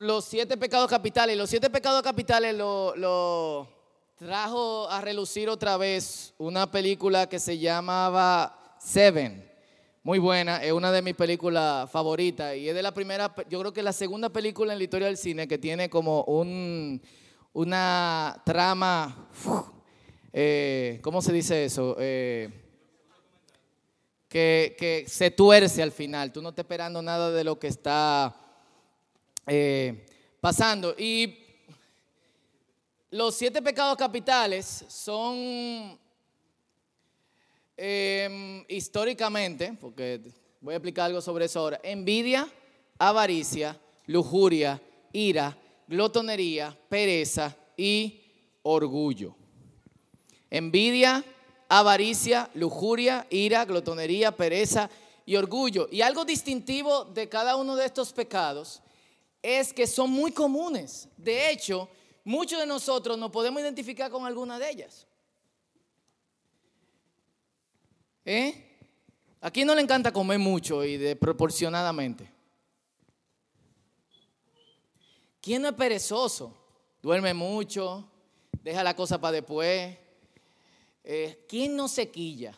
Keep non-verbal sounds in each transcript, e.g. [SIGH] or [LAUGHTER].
los siete pecados capitales. Los siete pecados capitales lo, trajo a relucir otra vez una película que se llamaba Seven. Muy buena, es una de mis películas favoritas y es de la primera, yo creo que es la segunda película en la historia del cine que tiene como un, una trama, eh, ¿cómo se dice eso? Eh, que, que, se tuerce al final, tú no estás esperando nada de lo que está eh, pasando. Y los siete pecados capitales son em, históricamente, porque voy a explicar algo sobre eso ahora, envidia, avaricia, lujuria, ira, glotonería, pereza y orgullo. Envidia, avaricia, lujuria, ira, glotonería, pereza y orgullo. Y algo distintivo de cada uno de estos pecados es que son muy comunes. De hecho, muchos de nosotros nos podemos identificar con alguna de ellas. ¿Eh? ¿A quién no le encanta comer mucho y desproporcionadamente? ¿Quién no es perezoso? Duerme mucho, deja la cosa para después. Eh, ¿Quién no se quilla?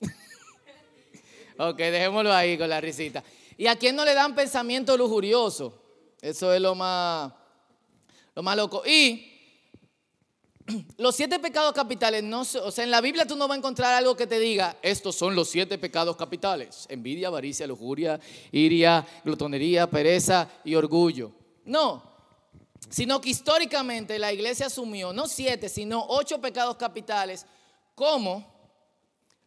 [LAUGHS] ok, dejémoslo ahí con la risita. ¿Y a quién no le dan pensamiento lujurioso? Eso es lo más, lo más loco. Y los siete pecados capitales, no, o sea, en la Biblia tú no vas a encontrar algo que te diga, estos son los siete pecados capitales. Envidia, avaricia, lujuria, iria, glutonería, pereza y orgullo. No, sino que históricamente la iglesia asumió no siete, sino ocho pecados capitales como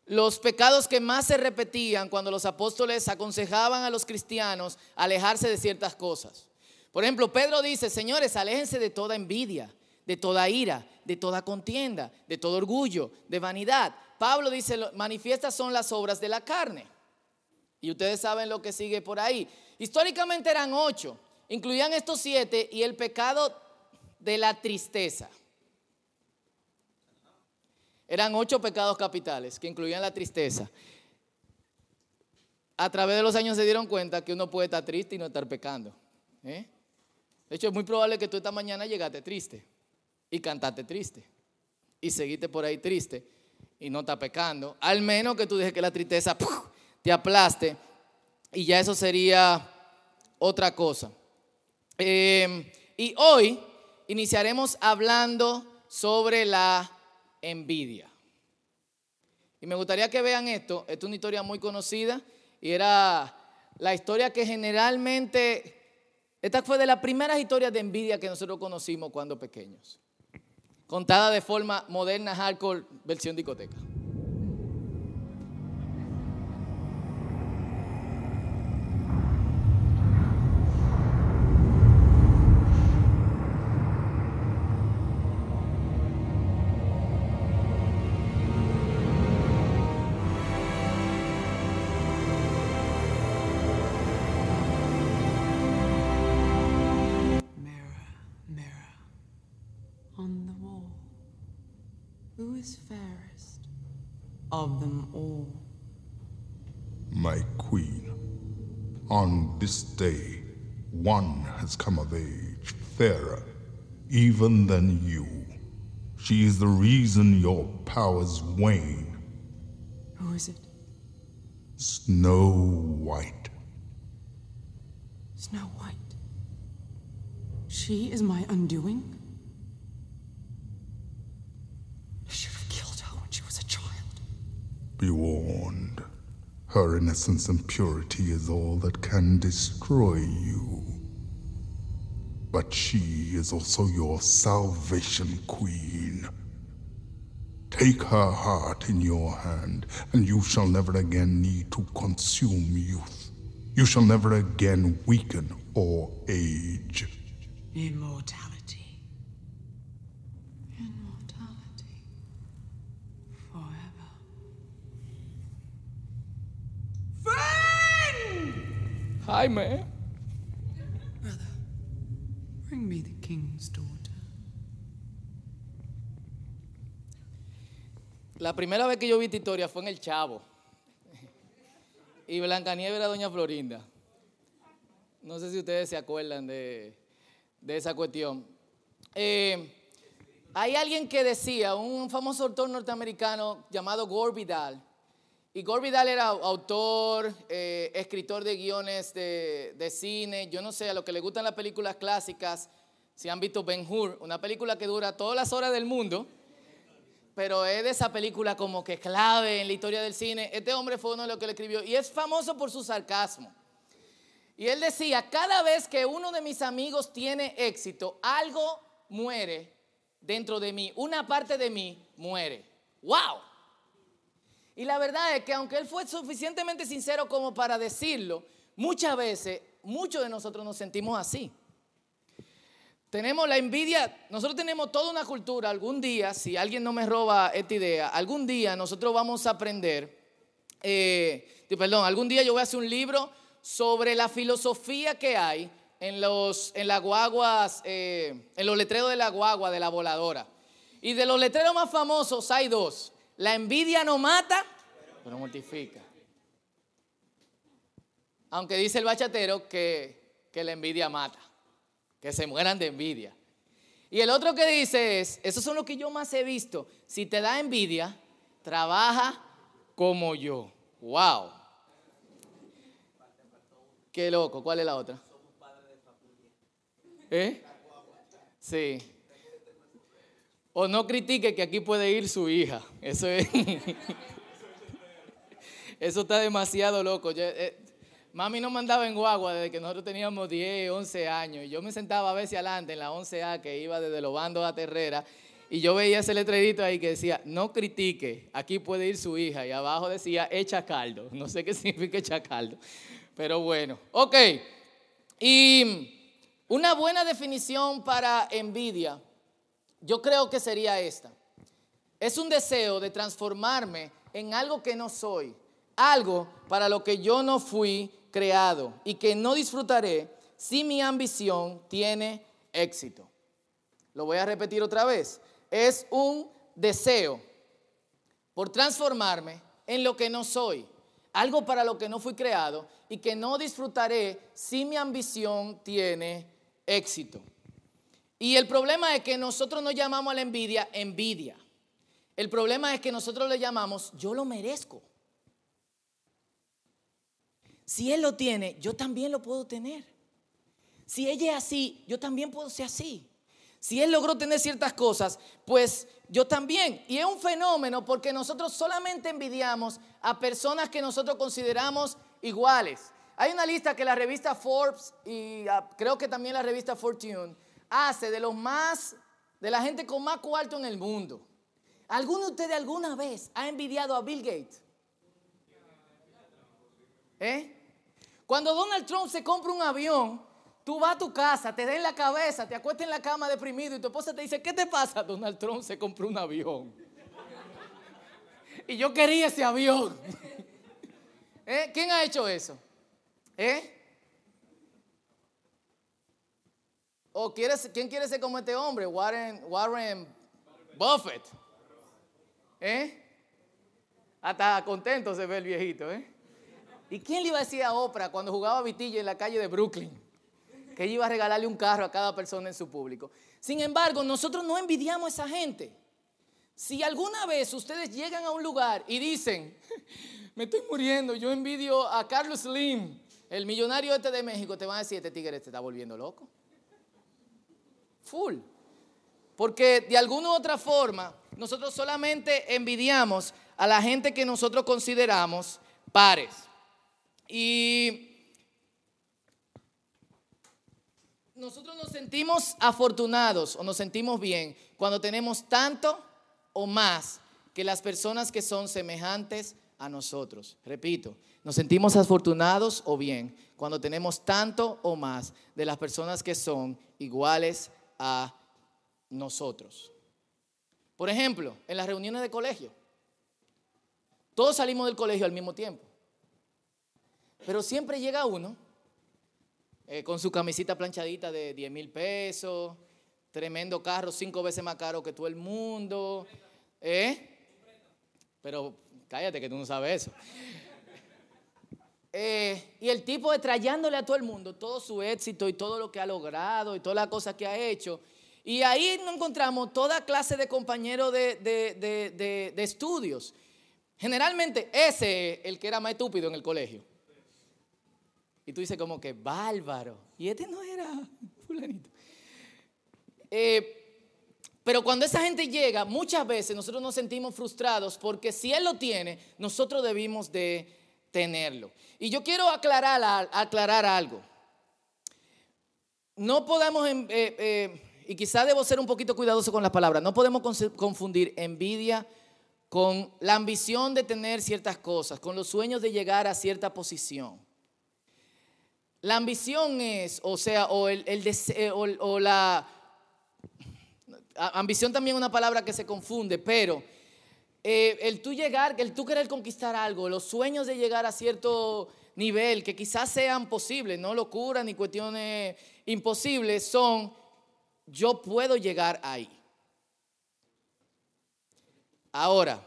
los pecados que más se repetían cuando los apóstoles aconsejaban a los cristianos alejarse de ciertas cosas. Por ejemplo, Pedro dice, señores, aléjense de toda envidia, de toda ira, de toda contienda, de todo orgullo, de vanidad. Pablo dice, manifiestas son las obras de la carne. Y ustedes saben lo que sigue por ahí. Históricamente eran ocho, incluían estos siete y el pecado de la tristeza. Eran ocho pecados capitales que incluían la tristeza. A través de los años se dieron cuenta que uno puede estar triste y no estar pecando. ¿eh? De hecho, es muy probable que tú esta mañana llegaste triste y cantaste triste y seguiste por ahí triste y no estás pecando. Al menos que tú dejes que la tristeza te aplaste y ya eso sería otra cosa. Em, y hoy iniciaremos hablando sobre la envidia. Y me gustaría que vean esto, esta es una historia muy conocida y era la historia que generalmente, esta fue de las primeras historias de envidia que nosotros conocimos cuando pequeños, contada de forma moderna, hardcore, versión discoteca. Of them all. My queen, on this day, one has come of age, fairer even than you. She is the reason your powers wane. Who is it? Snow White. Snow White? She is my undoing? Be warned. Her innocence and purity is all that can destroy you. But she is also your salvation queen. Take her heart in your hand, and you shall never again need to consume youth. You shall never again weaken or age. Immortality. Jaime. Brother, bring me the king's daughter. La primera vez que yo vi esta historia fue en El Chavo. Y Blancanieves era Doña Florinda. No sé si ustedes se acuerdan de, de esa cuestión. Eh, hay alguien que decía, un famoso autor norteamericano llamado Gore Vidal, y Gore Vidal era autor, eh, escritor de guiones de, cine, yo no sé, a lo que le gustan las películas clásicas, si han visto Ben Hur, una película que dura todas las horas del mundo, pero es de esa película como que clave en la historia del cine. Este hombre fue uno de los que le escribió y es famoso por su sarcasmo. Y él decía, cada vez que uno de mis amigos tiene éxito, algo muere dentro de mí, una parte de mí muere. ¡Wow! Y la verdad es que aunque él fue suficientemente sincero como para decirlo, muchas veces, muchos de nosotros nos sentimos así. Tenemos la envidia, nosotros tenemos toda una cultura, algún día, si alguien no me roba esta idea, algún día nosotros vamos a aprender, eh, perdón, algún día yo voy a hacer un libro sobre la filosofía que hay en los en las guaguas, eh, en los letreros de la guagua, de la voladora. Y de los letreros más famosos hay dos. La envidia no mata, pero mortifica. Aunque dice el bachatero que, que la envidia mata, que se mueran de envidia. Y el otro que dice es, esos son los que yo más he visto, si te da envidia, trabaja como yo. Wow. Qué loco, ¿cuál es la otra? ¿Eh? Sí. O no critique que aquí puede ir su hija. Eso es. [LAUGHS] Eso está demasiado loco. Eh, mami nos mandaba en guagua desde que nosotros teníamos 10, 11 años. Y yo me sentaba a veces adelante en la 11A que iba desde los bandos a Terrera. Y yo veía ese letrerito ahí que decía, no critique, aquí puede ir su hija. Y abajo decía, echa caldo. No sé qué [LAUGHS] significa echa caldo. Pero bueno, ok. Y una buena definición para envidia, yo creo que sería esta. Es un deseo de transformarme en algo que no soy, algo para lo que yo no fui creado y que no disfrutaré si mi ambición tiene éxito. Lo voy a repetir otra vez. Es un deseo por transformarme en lo que no soy, algo para lo que no fui creado y que no disfrutaré si mi ambición tiene éxito. Y el problema es que nosotros no llamamos a la envidia envidia. El problema es que nosotros le llamamos yo lo merezco. Si él lo tiene, yo también lo puedo tener. Si ella es así, yo también puedo ser así. Si él logró tener ciertas cosas, pues yo también. Y es un fenómeno porque nosotros solamente envidiamos a personas que nosotros consideramos iguales. Hay una lista que la revista Forbes y ah, creo que también la revista Fortune hace de los más, de la gente con más cuarto en el mundo. ¿Alguno de ustedes alguna vez ha envidiado a Bill Gates? ¿Eh? Cuando Donald Trump se compra un avión, tú vas a tu casa, te da en la cabeza, te acuestas en la cama deprimido y tu esposa te dice, ¿qué te pasa? Donald Trump se compró un avión. y yo quería ese avión. [LAUGHS] ¿Eh? ¿Quién ha hecho eso? ¿Eh? ¿O quieres, quién quiere ser como este hombre? Warren, Buffett. ¿Eh? Hasta contento se ve el viejito, ¿eh? ¿Y quién le iba a decir a Oprah cuando jugaba Vitilla en la calle de Brooklyn? Que ella iba a regalarle un carro a cada persona en su público. Sin embargo, nosotros no envidiamos a esa gente. Si alguna vez ustedes llegan a un lugar y dicen, [LAUGHS] me estoy muriendo, yo envidio a Carlos Slim, el millonario este de México te va a decir, este tigre te está volviendo loco. Full. Porque de alguna u otra forma, nosotros solamente envidiamos a la gente que nosotros consideramos pares. Y nosotros nos sentimos afortunados o nos sentimos bien cuando tenemos tanto o más que las personas que son semejantes a nosotros. Repito, nos sentimos afortunados o bien cuando tenemos tanto o más de las personas que son iguales a nosotros. Por ejemplo, en las reuniones de colegio, todos salimos del colegio al mismo tiempo, pero siempre llega uno eh, con su camisita planchadita de 10 mil pesos, tremendo carro, cinco veces más caro que todo el mundo, ¿eh? Pero cállate que tú no sabes eso. Eh, y el tipo detrayándole a todo el mundo todo su éxito y todo lo que ha logrado y todas las cosas que ha hecho. Y ahí nos encontramos toda clase de compañeros de, de- de- de- estudios. Generalmente ese es el que era más estúpido en el colegio. Y tú dices como que, bárbaro. Y este no era [LAUGHS] fulanito. Eh, pero cuando esa gente llega, muchas veces nosotros nos sentimos frustrados porque si Él lo tiene, nosotros debimos de tenerlo. Y yo quiero aclarar, aclarar algo. No podemos, em- eh, eh, y quizá debo ser un poquito cuidadoso con las palabras, no podemos confundir envidia con la ambición de tener ciertas cosas, con los sueños de llegar a cierta posición. La ambición es, o sea, o, dese- o, la... Ambición también es una palabra que se confunde, pero eh, el tú llegar, el tú querer conquistar algo, los sueños de llegar a cierto nivel que quizás sean posibles, no locura ni cuestiones imposibles, son yo puedo llegar ahí. Ahora,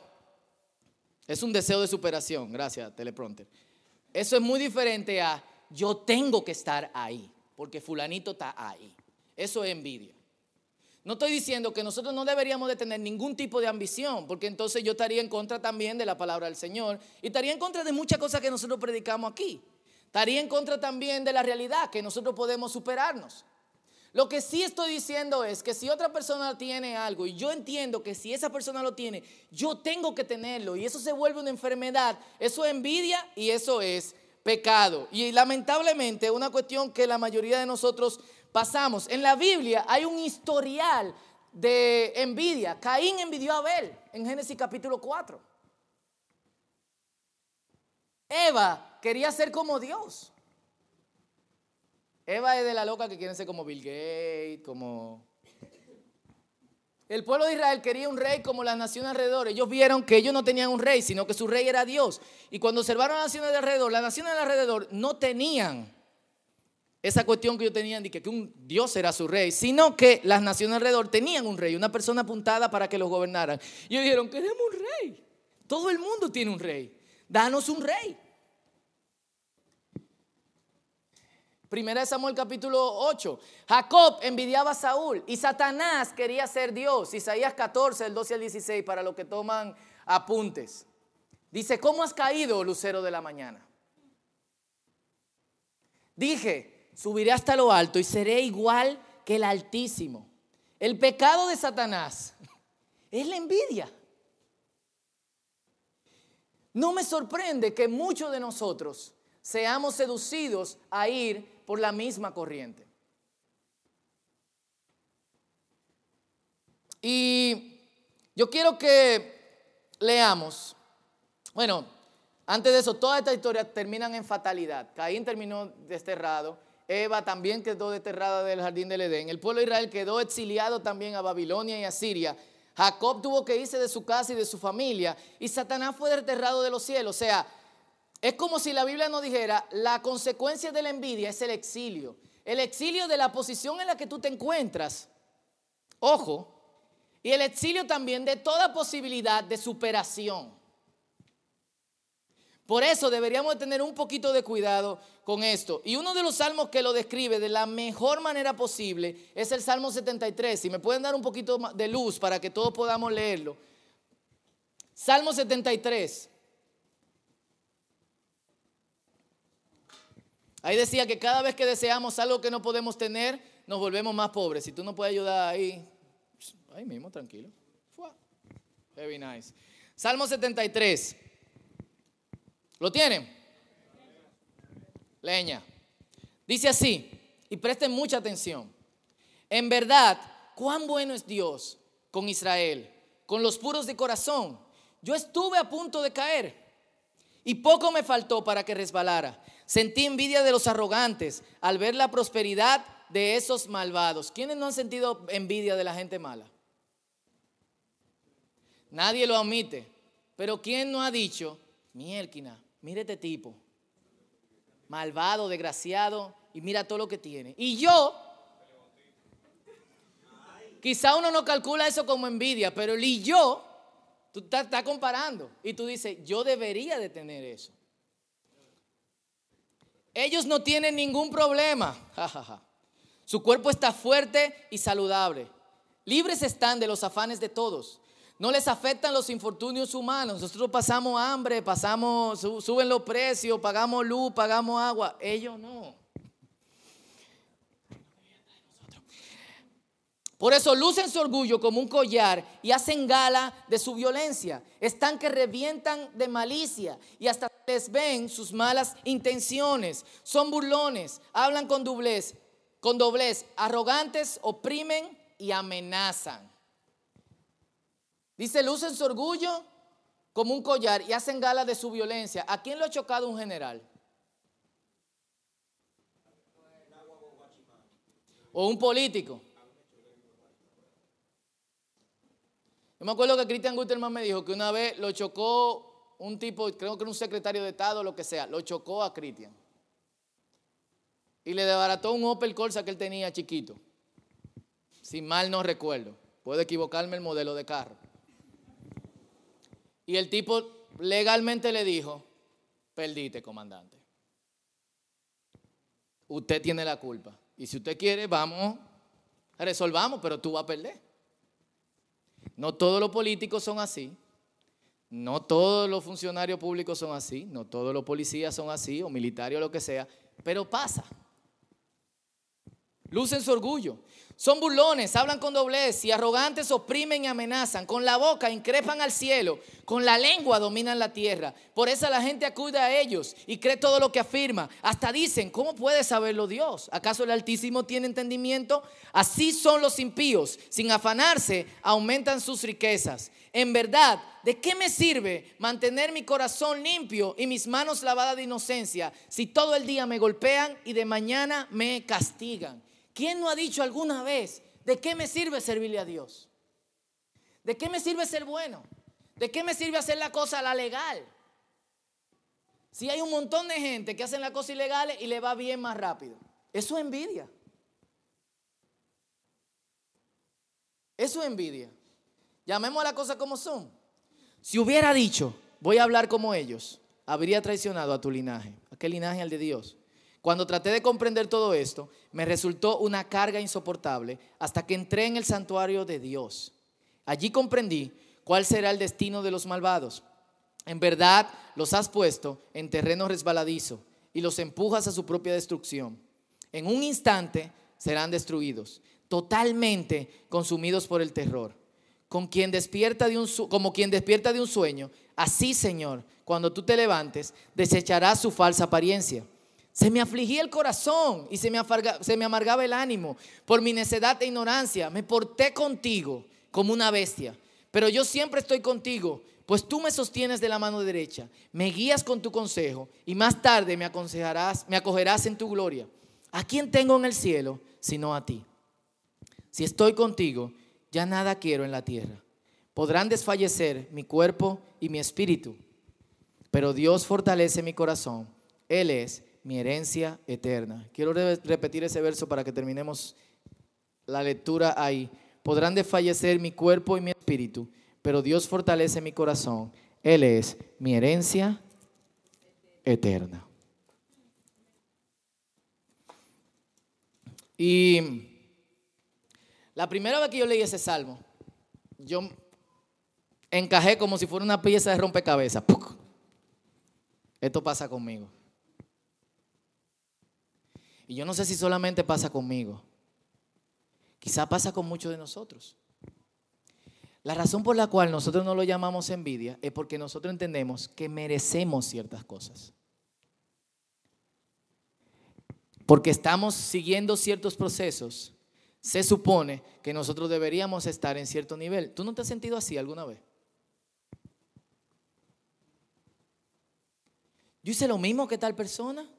es un deseo de superación, gracias, teleprompter. Eso es muy diferente a yo tengo que estar ahí, porque fulanito está ahí. Eso es envidia. No estoy diciendo que nosotros no deberíamos de tener ningún tipo de ambición, porque entonces yo estaría en contra también de la palabra del Señor y estaría en contra de muchas cosas que nosotros predicamos aquí. Estaría en contra también de la realidad, que nosotros podemos superarnos. Lo que sí estoy diciendo es que si otra persona tiene algo y yo entiendo que si esa persona lo tiene, yo tengo que tenerlo y eso se vuelve una enfermedad, eso es envidia y eso es pecado. Y lamentablemente una cuestión que la mayoría de nosotros pasamos. En la Biblia hay un historial de envidia. Caín envidió a Abel en Génesis capítulo 4. Eva quería ser como Dios. Eva es de la loca que quieren ser como Bill Gates, como... El pueblo de Israel quería un rey como las naciones alrededor. Ellos vieron que ellos no tenían un rey, sino que su rey era Dios. Y cuando observaron las naciones de alrededor, las naciones de alrededor no tenían esa cuestión que ellos tenían de que, que un Dios era su rey, sino que las naciones alrededor tenían un rey, una persona apuntada para que los gobernaran. Y ellos dijeron, queremos un rey. Todo el mundo tiene un rey. Danos un rey. Primera de Samuel capítulo 8. Jacob envidiaba a Saúl y Satanás quería ser Dios. Isaías 14, el 12 al 16, para los que toman apuntes. Dice, ¿cómo has caído, lucero de la mañana? Dije, subiré hasta lo alto y seré igual que el Altísimo. El pecado de Satanás [LAUGHS] es la envidia. No me sorprende que muchos de nosotros seamos seducidos a ir por la misma corriente. Y yo quiero que leamos, bueno, antes de eso, todas estas historias terminan en fatalidad. Caín terminó desterrado, Eva también quedó desterrada del jardín del Edén, el pueblo de Israel quedó exiliado también a Babilonia y a Siria. Jacob tuvo que irse de su casa y de su familia y Satanás fue desterrado de los cielos. O sea, es como si la Biblia nos dijera, la consecuencia de la envidia es el exilio. El exilio de la posición en la que tú te encuentras. Ojo. Y el exilio también de toda posibilidad de superación. Por eso deberíamos de tener un poquito de cuidado con esto. Y uno de los salmos que lo describe de la mejor manera posible es el Salmo 73. Si me pueden dar un poquito de luz para que todos podamos leerlo. Salmo 73. Ahí decía que cada vez que deseamos algo que no podemos tener, nos volvemos más pobres. Si tú no puedes ayudar ahí, ahí mismo, tranquilo. Very nice. Salmo 73. ¿Lo tienen? Leña. Dice así, y presten mucha atención. En verdad, cuán bueno es Dios con Israel, con los puros de corazón. Yo estuve a punto de caer y poco me faltó para que resbalara. Sentí envidia de los arrogantes al ver la prosperidad de esos malvados. ¿Quiénes no han sentido envidia de la gente mala? Nadie lo admite. Pero ¿quién no ha dicho, mielquina, mire este tipo, malvado, desgraciado, y mira todo lo que tiene? Y yo, quizá uno no calcula eso como envidia, pero el y yo, tú estás, estás comparando y tú dices, yo debería de tener eso. Ellos no tienen ningún problema. [LAUGHS] Su cuerpo está fuerte y saludable. Libres están de los afanes de todos. No les afectan los infortunios humanos. Nosotros pasamos hambre, pasamos, su- suben los precios, pagamos luz, pagamos agua. Ellos no. Por eso lucen su orgullo como un collar y hacen gala de su violencia. Están que revientan de malicia y hasta les ven sus malas intenciones. Son burlones, hablan con doblez, con doblez, arrogantes, oprimen y amenazan. Dice, lucen su orgullo como un collar y hacen gala de su violencia. ¿A quién lo ha chocado un general? O un político. Yo me acuerdo que Christian Guterman me dijo que una vez lo chocó un tipo, creo que era un secretario de Estado o lo que sea, lo chocó a Christian. Y le desbarató un Opel Corsa que él tenía chiquito. Si mal no recuerdo. Puedo equivocarme el modelo de carro. Y el tipo legalmente le dijo, perdiste, comandante. Usted tiene la culpa. Y si usted quiere, vamos, resolvamos, pero tú vas a perder. No todos los políticos son así. No todos los funcionarios públicos son así. No todos los policías son así, o militares o lo que sea. Pero pasa. Lucen su orgullo. Son burlones, hablan con doblez y arrogantes oprimen y amenazan. Con la boca increpan al cielo, con la lengua dominan la tierra. Por eso la gente acude a ellos y cree todo lo que afirma. Hasta dicen, ¿cómo puede saberlo Dios? ¿Acaso el Altísimo tiene entendimiento? Así son los impíos. Sin afanarse, aumentan sus riquezas. En verdad, ¿de qué me sirve mantener mi corazón limpio y mis manos lavadas de inocencia si todo el día me golpean y de mañana me castigan? ¿Quién no ha dicho alguna vez, ¿de qué me sirve servirle a Dios? ¿De qué me sirve ser bueno? ¿De qué me sirve hacer la cosa la legal? Si hay un montón de gente que hacen las cosas ilegales y le va bien más rápido. Eso es envidia. Eso es envidia. Llamemos a las cosas como son. Si hubiera dicho, voy a hablar como ellos, habría traicionado a tu linaje. ¿A qué linaje? Al de Dios. Cuando traté de comprender todo esto, me resultó una carga insoportable hasta que entré en el santuario de Dios. Allí comprendí cuál será el destino de los malvados. En verdad los has puesto en terreno resbaladizo y los empujas a su propia destrucción. En un instante serán destruidos, totalmente consumidos por el terror. Con quien despierta de un como quien despierta de un sueño, así, Señor, cuando tú te levantes, desecharás su falsa apariencia. Se me afligía el corazón y se me, amargaba el ánimo. Por mi necedad e ignorancia me porté contigo como una bestia. Pero yo siempre estoy contigo, pues tú me sostienes de la mano derecha, me guías con tu consejo y más tarde me aconsejarás, me acogerás en tu gloria. ¿A quién tengo en el cielo sino a ti? Si estoy contigo, ya nada quiero en la tierra. Podrán desfallecer mi cuerpo y mi espíritu, pero Dios fortalece mi corazón. Él es mi herencia eterna. Quiero re- repetir ese verso para que terminemos la lectura ahí. Podrán desfallecer mi cuerpo y mi espíritu, pero Dios fortalece mi corazón. Él es mi herencia eterna. Y la primera vez que yo leí ese salmo, yo encajé como si fuera una pieza de rompecabezas. Esto pasa conmigo. Y yo no sé si solamente pasa conmigo. Quizá pasa con muchos de nosotros. La razón por la cual nosotros no lo llamamos envidia es porque nosotros entendemos que merecemos ciertas cosas. Porque estamos siguiendo ciertos procesos, se supone que nosotros deberíamos estar en cierto nivel. ¿Tú no te has sentido así alguna vez? Yo hice lo mismo que tal persona.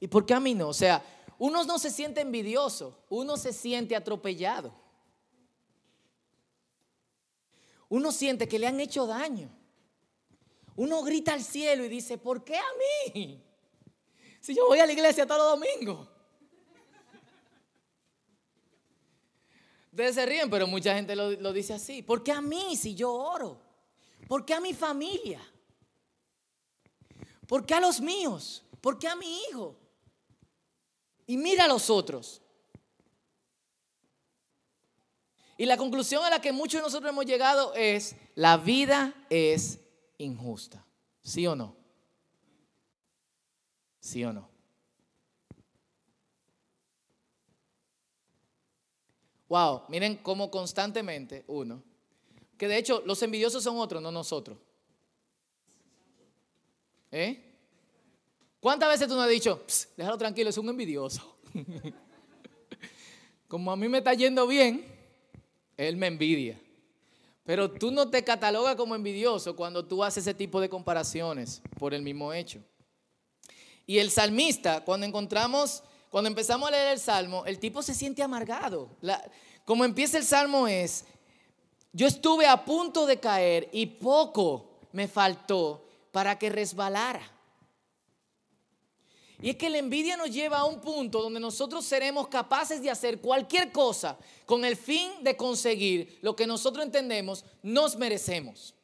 ¿Y por qué a mí no? O sea, uno no se siente envidioso, uno se siente atropellado. Uno siente que le han hecho daño. Uno grita al cielo y dice, ¿por qué a mí? Si yo voy a la iglesia todos los domingos. Ustedes se ríen, pero mucha gente lo, lo dice así. ¿Por qué a mí si yo oro? ¿Por qué a mi familia? ¿Por qué a los míos? ¿Por qué a mi hijo? Y mira a los otros. Y la conclusión a la que muchos de nosotros hemos llegado es, la vida es injusta. ¿Sí o no? ¿Sí o no? Wow, miren cómo constantemente uno, que de hecho los envidiosos son otros, no nosotros. ¿Eh? ¿Cuántas veces tú no has dicho, déjalo tranquilo, es un envidioso? [LAUGHS] Como a mí me está yendo bien, él me envidia. Pero tú no te catalogas como envidioso cuando tú haces ese tipo de comparaciones por el mismo hecho. Y el salmista, cuando encontramos, cuando empezamos a leer el salmo, el tipo se siente amargado. como empieza el salmo es, yo estuve a punto de caer y poco me faltó para que resbalara. Y es que la envidia nos lleva a un punto donde nosotros seremos capaces de hacer cualquier cosa con el fin de conseguir lo que nosotros entendemos nos merecemos.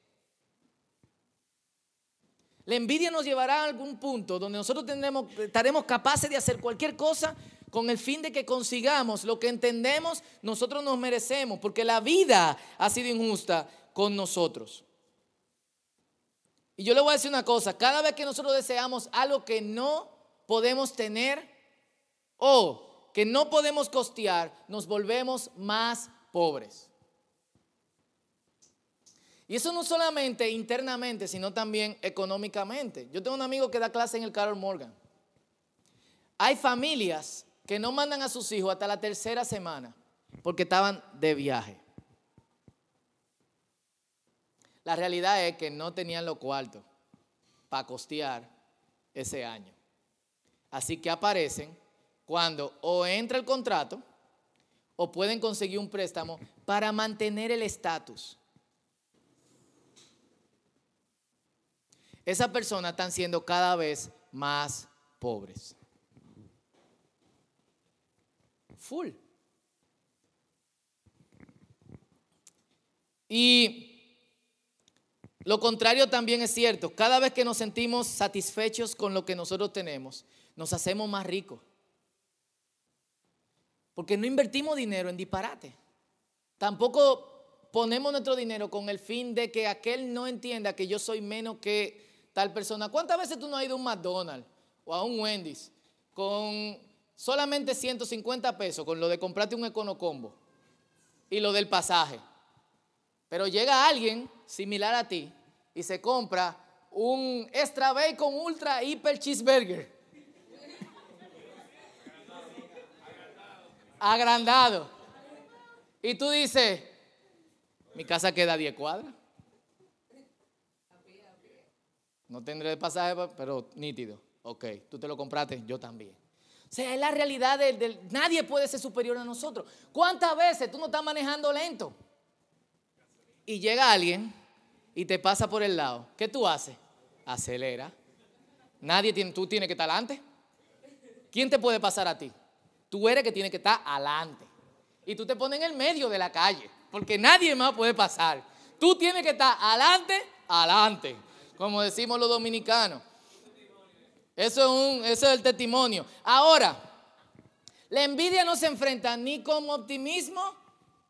La envidia nos llevará a algún punto donde nosotros tendremos, estaremos capaces de hacer cualquier cosa con el fin de que consigamos lo que entendemos nosotros nos merecemos, porque la vida ha sido injusta con nosotros. Y yo le voy a decir una cosa, cada vez que nosotros deseamos algo que no podemos tener o que no podemos costear, nos volvemos más pobres. Y eso no solamente internamente, sino también económicamente. Yo tengo un amigo que da clase en el Carol Morgan. Hay familias que no mandan a sus hijos hasta la tercera semana porque estaban de viaje. La realidad es que no tenían los cuartos para costear ese año. Así que aparecen cuando o entra el contrato o pueden conseguir un préstamo para mantener el estatus. Esas personas están siendo cada vez más pobres. Full. Y lo contrario también es cierto. Cada vez que nos sentimos satisfechos con lo que nosotros tenemos, nos hacemos más ricos. Porque no invertimos dinero en disparate. Tampoco ponemos nuestro dinero con el fin de que aquel no entienda que yo soy menos que tal persona. ¿Cuántas veces tú no has ido a un McDonald's o a un Wendy's con solamente 150 pesos con lo de comprarte un econocombo y lo del pasaje? Pero llega alguien similar a ti y se compra un extra bacon ultra hiper cheeseburger agrandado. Y tú dices, mi casa queda a 10 cuadras. No tendré pasaje, pero nítido. Ok, tú te lo compraste, yo también. O sea, es la realidad del, nadie puede ser superior a nosotros. ¿Cuántas veces tú no estás manejando lento? Y llega alguien y te pasa por el lado. ¿Qué tú haces? Acelera. Nadie tiene, tú tienes que estar adelante. ¿Quién te puede pasar a ti? Tú eres que tiene que estar adelante. Y tú te pones en el medio de la calle, porque nadie más puede pasar. Tú tienes que estar adelante, adelante, como decimos los dominicanos. Eso es, un, eso es el testimonio. Ahora, la envidia no se enfrenta ni con optimismo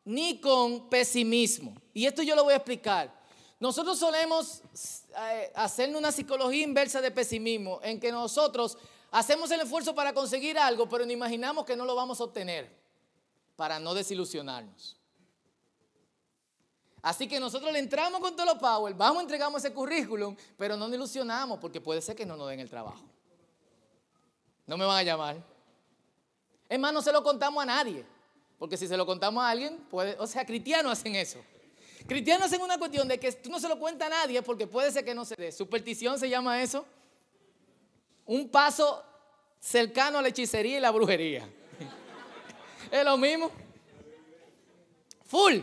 ni con pesimismo. Y esto yo lo voy a explicar. Nosotros solemos eh, hacer una psicología inversa de pesimismo, en que nosotros Hacemos el esfuerzo para conseguir algo, pero no imaginamos que no lo vamos a obtener para no desilusionarnos. Así que nosotros le entramos con todo los power, vamos, entregamos ese currículum, pero no nos ilusionamos porque puede ser que no nos den el trabajo. No me van a llamar. Es más, no se lo contamos a nadie, porque si se lo contamos a alguien, puede, o sea, cristianos hacen eso. Cristianos hacen una cuestión de que tú no se lo cuentas a nadie porque puede ser que no se dé. Superstición se llama eso un paso cercano a la hechicería y la brujería. [LAUGHS] es lo mismo. Full.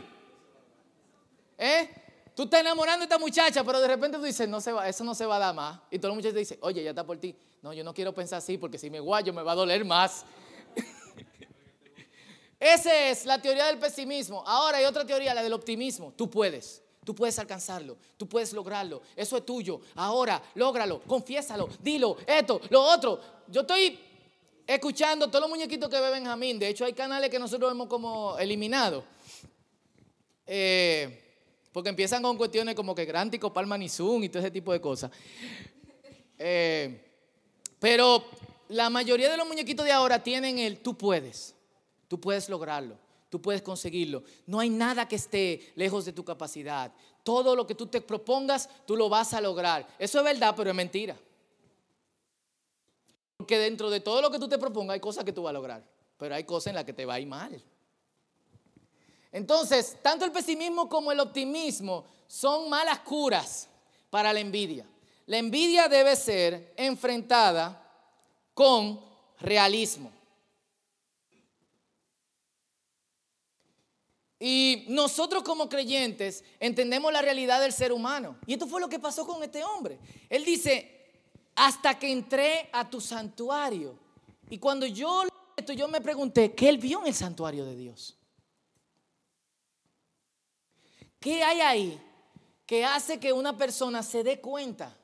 ¿Eh? Tú estás enamorando a esta muchacha, pero de repente tú dices, no se va, eso no se va a dar más. Y todo el muchacho dice, oye, ya está por ti. No, yo no quiero pensar así porque si me guayo me va a doler más. [LAUGHS] Esa es la teoría del pesimismo. Ahora hay otra teoría, la del optimismo. Tú puedes. Tú puedes alcanzarlo, tú puedes lograrlo, eso es tuyo. Ahora, lógralo, confiésalo, dilo, esto, lo otro. Yo estoy escuchando todos los muñequitos que ve Benjamín. De hecho, hay canales que nosotros hemos como eliminado. Eh, porque empiezan con cuestiones como que Grántico, Palma y Zoom y todo ese tipo de cosas. Eh, pero la mayoría de los muñequitos de ahora tienen el tú puedes, tú puedes lograrlo, tú puedes conseguirlo. No hay nada que esté lejos de tu capacidad. Todo lo que tú te propongas, tú lo vas a lograr. Eso es verdad, pero es mentira. Porque dentro de todo lo que tú te propongas hay cosas que tú vas a lograr, pero hay cosas en las que te va a ir mal. Entonces, tanto el pesimismo como el optimismo son malas curas para la envidia. La envidia debe ser enfrentada con realismo. Y nosotros como creyentes entendemos la realidad del ser humano. Y esto fue lo que pasó con este hombre. Él dice, hasta que entré a tu santuario. Y cuando yo esto, yo me pregunté, ¿qué él vio en el santuario de Dios? ¿Qué hay ahí que hace que una persona se dé cuenta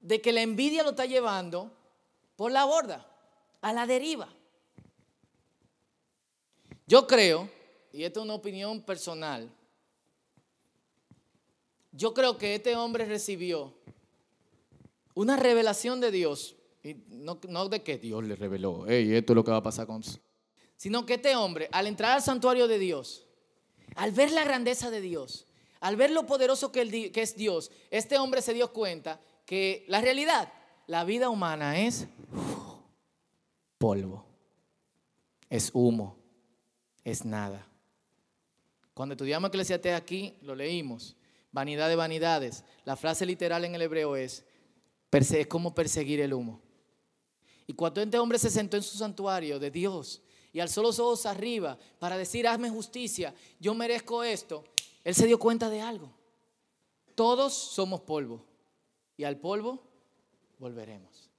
de que la envidia lo está llevando por la borda, a la deriva? Yo creo, y esta es una opinión personal, yo creo que este hombre recibió una revelación de Dios, y no, de que Dios le reveló, hey, esto es lo que va a pasar con... Sino que este hombre, al entrar al santuario de Dios, al ver la grandeza de Dios, al ver lo poderoso que, es Dios, este hombre se dio cuenta que la realidad, la vida humana es polvo, es humo, es nada. Cuando estudiamos Eclesiastes aquí, lo leímos, vanidad de vanidades. La frase literal en el hebreo es, es como perseguir el humo. Y cuando este hombre se sentó en su santuario de Dios y alzó los ojos arriba para decir, hazme justicia, yo merezco esto, él se dio cuenta de algo. Todos somos polvo y al polvo volveremos.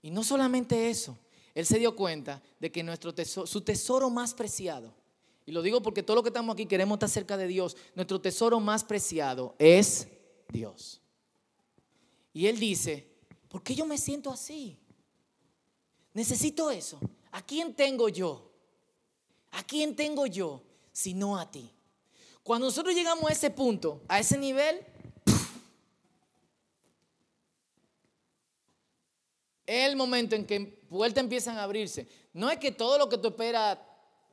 Y no solamente eso, él se dio cuenta de que nuestro tesoro, su tesoro más preciado, y lo digo porque todo lo que estamos aquí queremos estar cerca de Dios, nuestro tesoro más preciado es Dios. Y él dice, ¿por qué yo me siento así? Necesito eso. ¿A quién tengo yo? ¿A quién tengo yo si no a ti? Cuando nosotros llegamos a ese punto, a ese nivel, el momento en que puertas empiezan a abrirse. No es que todo lo que tú esperas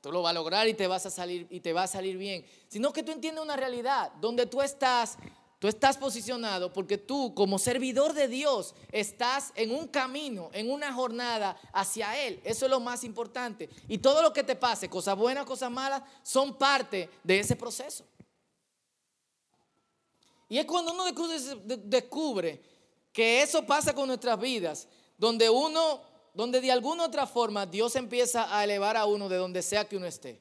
tú lo vas a lograr y te vas a salir y te va a salir bien, sino que tú entiendes una realidad donde tú estás Tú estás posicionado porque tú como servidor de Dios estás en un camino, en una jornada hacia Él. Eso es lo más importante. Y todo lo que te pase, cosas buenas, cosas malas, son parte de ese proceso. Y es cuando uno descubre que eso pasa con nuestras vidas, donde uno, donde de alguna otra forma Dios empieza a elevar a uno de donde sea que uno esté.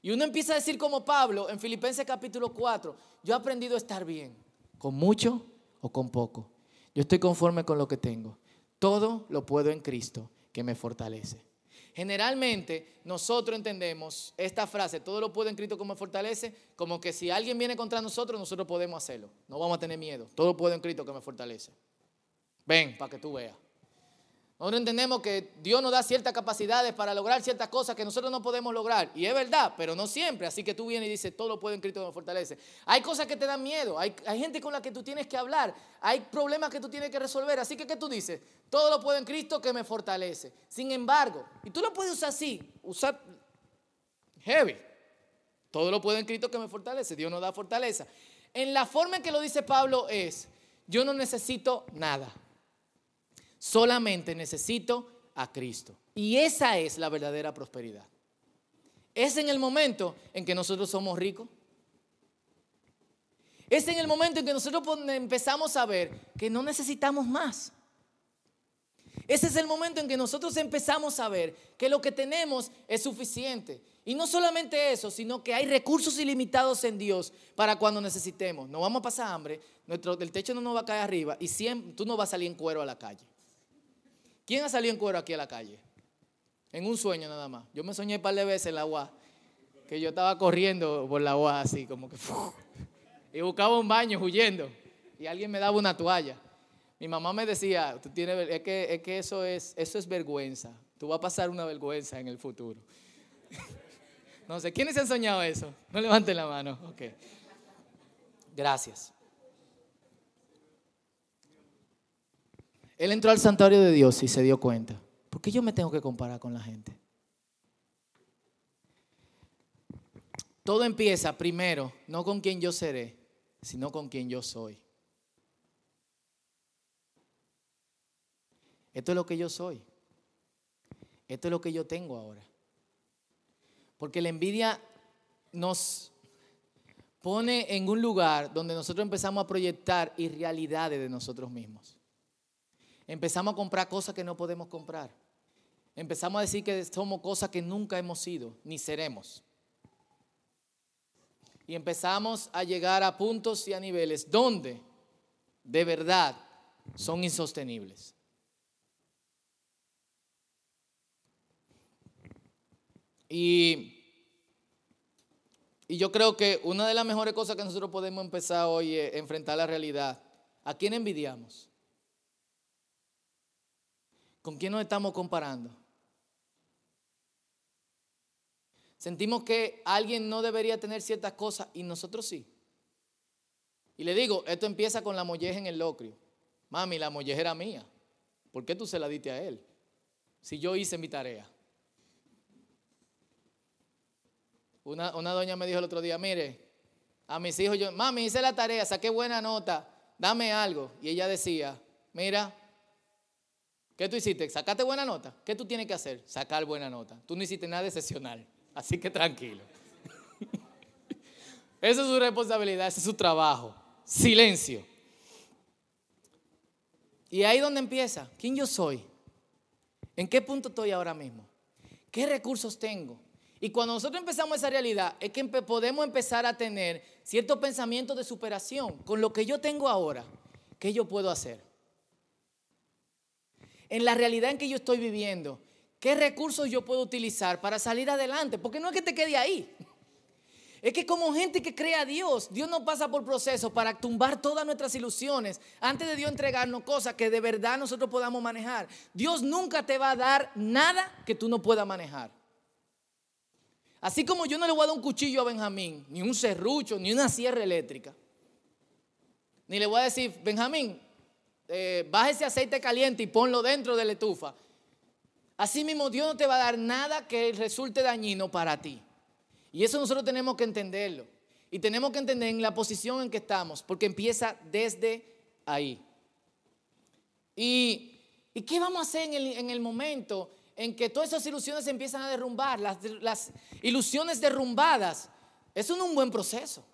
Y uno empieza a decir como Pablo en Filipenses capítulo 4, yo he aprendido a estar bien, con mucho o con poco. Yo estoy conforme con lo que tengo. Todo lo puedo en Cristo que me fortalece. Generalmente nosotros entendemos esta frase, todo lo puedo en Cristo que me fortalece, como que si alguien viene contra nosotros, nosotros podemos hacerlo. No vamos a tener miedo. Todo lo puedo en Cristo que me fortalece. Ven, para que tú veas. Nosotros entendemos que Dios nos da ciertas capacidades para lograr ciertas cosas que nosotros no podemos lograr. Y es verdad, pero no siempre. Así que tú vienes y dices, todo lo puedo en Cristo que me fortalece. Hay cosas que te dan miedo. Hay, gente con la que tú tienes que hablar. Hay problemas que tú tienes que resolver. Así que, ¿qué tú dices? Todo lo puedo en Cristo que me fortalece. Sin embargo, y tú lo puedes usar así, usar heavy. Todo lo puedo en Cristo que me fortalece. Dios nos da fortaleza. En la forma en que lo dice Pablo es, yo no necesito nada. Solamente necesito a Cristo. Y esa es la verdadera prosperidad. Es en el momento en que nosotros somos ricos. Es en el momento en que nosotros empezamos a ver que no necesitamos más. Ese es el momento en que nosotros empezamos a ver que lo que tenemos es suficiente. Y no solamente eso, sino que hay recursos ilimitados en Dios para cuando necesitemos. No vamos a pasar hambre, el techo no nos va a caer arriba y siempre, tú no vas a salir en cuero a la calle. ¿Quién ha salido en cuero aquí a la calle? En un sueño nada más. Yo me soñé un par de veces en la UA, que yo estaba corriendo por la UA así, como que... y buscaba un baño huyendo. Y alguien me daba una toalla. Mi mamá me decía, es que, es que eso, es, eso es vergüenza. Tú vas a pasar una vergüenza en el futuro. [LAUGHS] no sé, ¿quiénes han soñado eso? No levanten la mano. Ok. Gracias. Él entró al santuario de Dios y se dio cuenta. ¿Por qué yo me tengo que comparar con la gente? Todo empieza primero, no con quien yo seré, sino con quien yo soy. Esto es lo que yo soy. Esto es lo que yo tengo ahora. Porque la envidia nos pone en un lugar donde nosotros empezamos a proyectar irrealidades de nosotros mismos. Empezamos a comprar cosas que no podemos comprar. Empezamos a decir que somos cosas que nunca hemos sido ni seremos. Y empezamos a llegar a puntos y a niveles donde de verdad son insostenibles. Y, y, yo creo que una de las mejores cosas que nosotros podemos empezar hoy es enfrentar la realidad. ¿A quién envidiamos? ¿Con quién nos estamos comparando? Sentimos que alguien no debería tener ciertas cosas y nosotros sí. Y le digo, esto empieza con la molleja en el locrio. Mami, la molleja era mía. ¿Por qué tú se la diste a él? Si yo hice mi tarea. Una, una doña me dijo el otro día, mire, a mis hijos yo, mami, hice la tarea, saqué buena nota, dame algo. Y ella decía, mira, ¿Qué tú hiciste? ¿Sacaste buena nota? ¿Qué tú tienes que hacer? Sacar buena nota. Tú no hiciste nada excepcional. Así que tranquilo. [LAUGHS] Esa es su responsabilidad, ese es su trabajo. Silencio. Y ahí donde empieza. ¿Quién yo soy? ¿En qué punto estoy ahora mismo? ¿Qué recursos tengo? Y cuando nosotros empezamos esa realidad, es que podemos empezar a tener ciertos pensamientos de superación. Con lo que yo tengo ahora, ¿qué yo puedo hacer? En la realidad en que yo estoy viviendo, qué recursos yo puedo utilizar para salir adelante, porque no es que te quede ahí. Es que como gente que cree a Dios, Dios no pasa por procesos para tumbar todas nuestras ilusiones antes de Dios entregarnos cosas que de verdad nosotros podamos manejar. Dios nunca te va a dar nada que tú no puedas manejar. Así como yo no le voy a dar un cuchillo a Benjamín, ni un serrucho, ni una sierra eléctrica. Ni le voy a decir, Benjamín, eh, baja ese aceite caliente y ponlo dentro de la estufa. Así mismo Dios no te va a dar nada que resulte dañino para ti. Y eso nosotros tenemos que entenderlo. Y tenemos que entender en la posición en que estamos, porque empieza desde ahí. ¿Y, qué vamos a hacer en el, en el, momento en que todas esas ilusiones se empiezan a derrumbar? Las, ilusiones derrumbadas, eso es un buen proceso.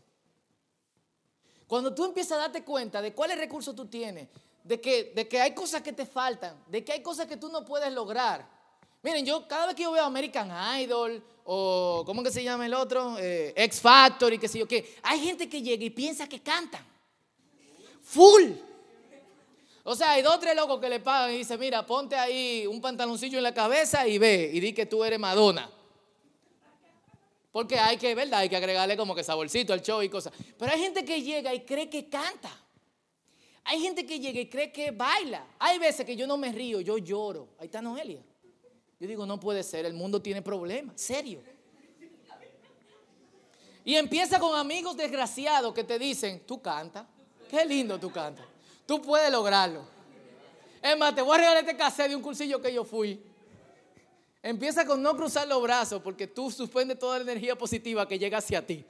Cuando tú empiezas a darte cuenta de cuáles recursos tú tienes, de que, de que hay cosas que te faltan, de que hay cosas que tú no puedes lograr. Miren, yo cada vez que yo veo American Idol o, ¿cómo que se llama el otro? Eh, X Factor y qué sé yo qué, hay gente que llega y piensa que cantan. Full. O sea, hay dos o tres locos que le pagan y dicen, mira, ponte ahí un pantaloncillo en la cabeza y ve y di que tú eres Madonna. Porque hay que, ¿verdad? Hay que agregarle como que saborcito al show y cosas. Pero hay gente que llega y cree que canta. Hay gente que llega y cree que baila. Hay veces que yo no me río, yo lloro. Ahí está Noelia. Yo digo, no puede ser, el mundo tiene problemas, serio. Y empieza con amigos desgraciados que te dicen, tú canta, qué lindo tú cantas, tú puedes lograrlo. Es más, te voy a regalar este cassette de un cursillo que yo fui. Empieza con no cruzar los brazos porque tú suspendes toda la energía positiva que llega hacia ti.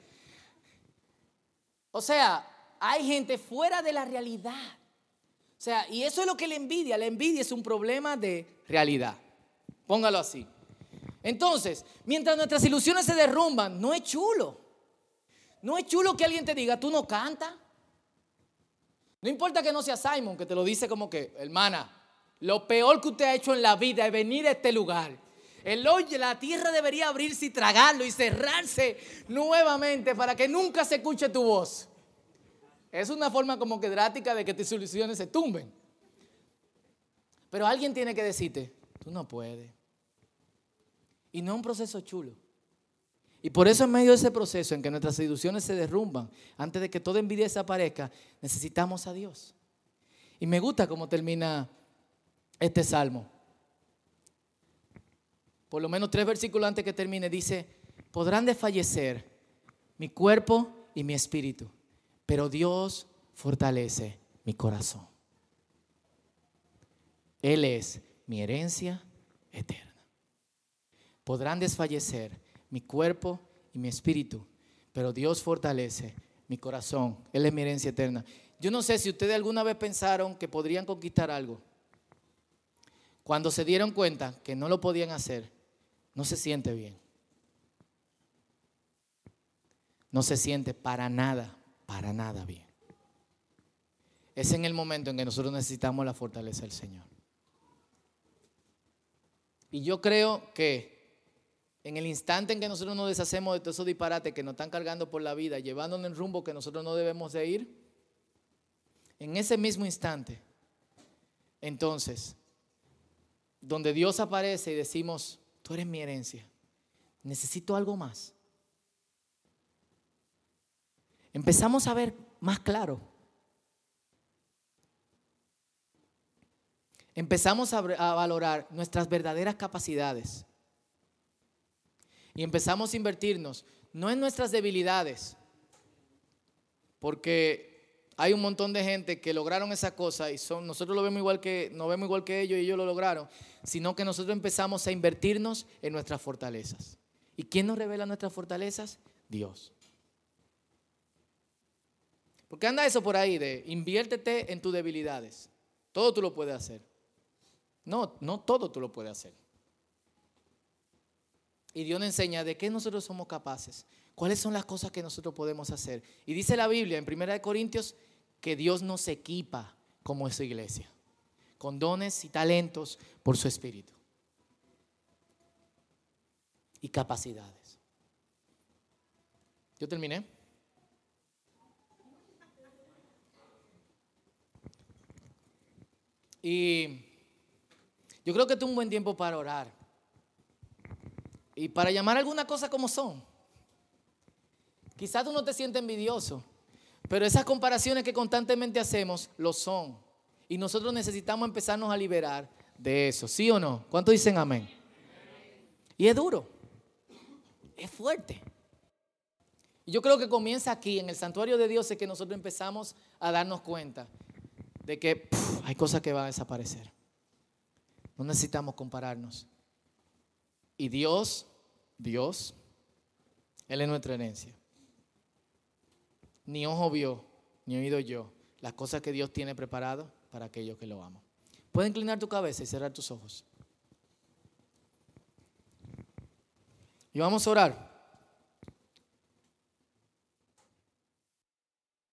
O sea, hay gente fuera de la realidad. O sea, y eso es lo que le envidia. La envidia es un problema de realidad. Póngalo así. Entonces, mientras nuestras ilusiones se derrumban, no es chulo. No es chulo que alguien te diga, tú no cantas. No importa que no sea Simon, que te lo dice como que, hermana, lo peor que usted ha hecho en la vida es venir a este lugar. El la tierra debería abrirse y tragarlo y cerrarse nuevamente para que nunca se escuche tu voz. Es una forma como que drástica de que tus ilusiones se tumben. Pero alguien tiene que decirte, tú no puedes. Y no es un proceso chulo. Y por eso en medio de ese proceso en que nuestras ilusiones se derrumban, antes de que toda envidia desaparezca, necesitamos a Dios. Y me gusta cómo termina este salmo. Por lo menos tres versículos antes que termine, dice, podrán desfallecer mi cuerpo y mi espíritu, pero Dios fortalece mi corazón. Él es mi herencia eterna. Podrán desfallecer mi cuerpo y mi espíritu, pero Dios fortalece mi corazón. Él es mi herencia eterna. Yo no sé si ustedes alguna vez pensaron que podrían conquistar algo. Cuando se dieron cuenta que no lo podían hacer, no se siente bien. No se siente para nada, para nada bien. Es en el momento en que nosotros necesitamos la fortaleza del Señor. Y yo creo que en el instante en que nosotros nos deshacemos de todos esos disparates que nos están cargando por la vida, llevándonos en rumbo que nosotros no debemos de ir, en ese mismo instante, entonces, donde Dios aparece y decimos, tú eres mi herencia, necesito algo más. Empezamos a ver más claro. Empezamos a, valorar nuestras verdaderas capacidades. Y empezamos a invertirnos, no en nuestras debilidades, porque hay un montón de gente que lograron esa cosa y son, nosotros lo vemos igual que, no vemos igual que ellos y ellos lo lograron, sino que nosotros empezamos a invertirnos en nuestras fortalezas. ¿Y quién nos revela nuestras fortalezas? Dios. Porque anda eso por ahí de inviértete en tus debilidades. Todo tú lo puedes hacer. No, no todo tú lo puedes hacer. Y Dios nos enseña de qué nosotros somos capaces. ¿Cuáles son las cosas que nosotros podemos hacer? Y dice la Biblia en 1 Corintios que Dios nos equipa como esa iglesia, con dones y talentos por su espíritu y capacidades. Yo terminé. Y yo creo que este es un buen tiempo para orar y para llamar alguna cosa como son. Quizás tú no te sientes envidioso, pero esas comparaciones que constantemente hacemos lo son. Y nosotros necesitamos empezarnos a liberar de eso, ¿sí o no? ¿Cuántos dicen amén? Y es duro, es fuerte. Y yo creo que comienza aquí, en el santuario de Dios, es que nosotros empezamos a darnos cuenta de que hay cosas que van a desaparecer. No necesitamos compararnos. Y Dios, Dios, Él es nuestra herencia ni ojo vio, ni oído yo, las cosas que Dios tiene preparado para aquellos que lo aman. Puedes inclinar tu cabeza y cerrar tus ojos. Y vamos a orar.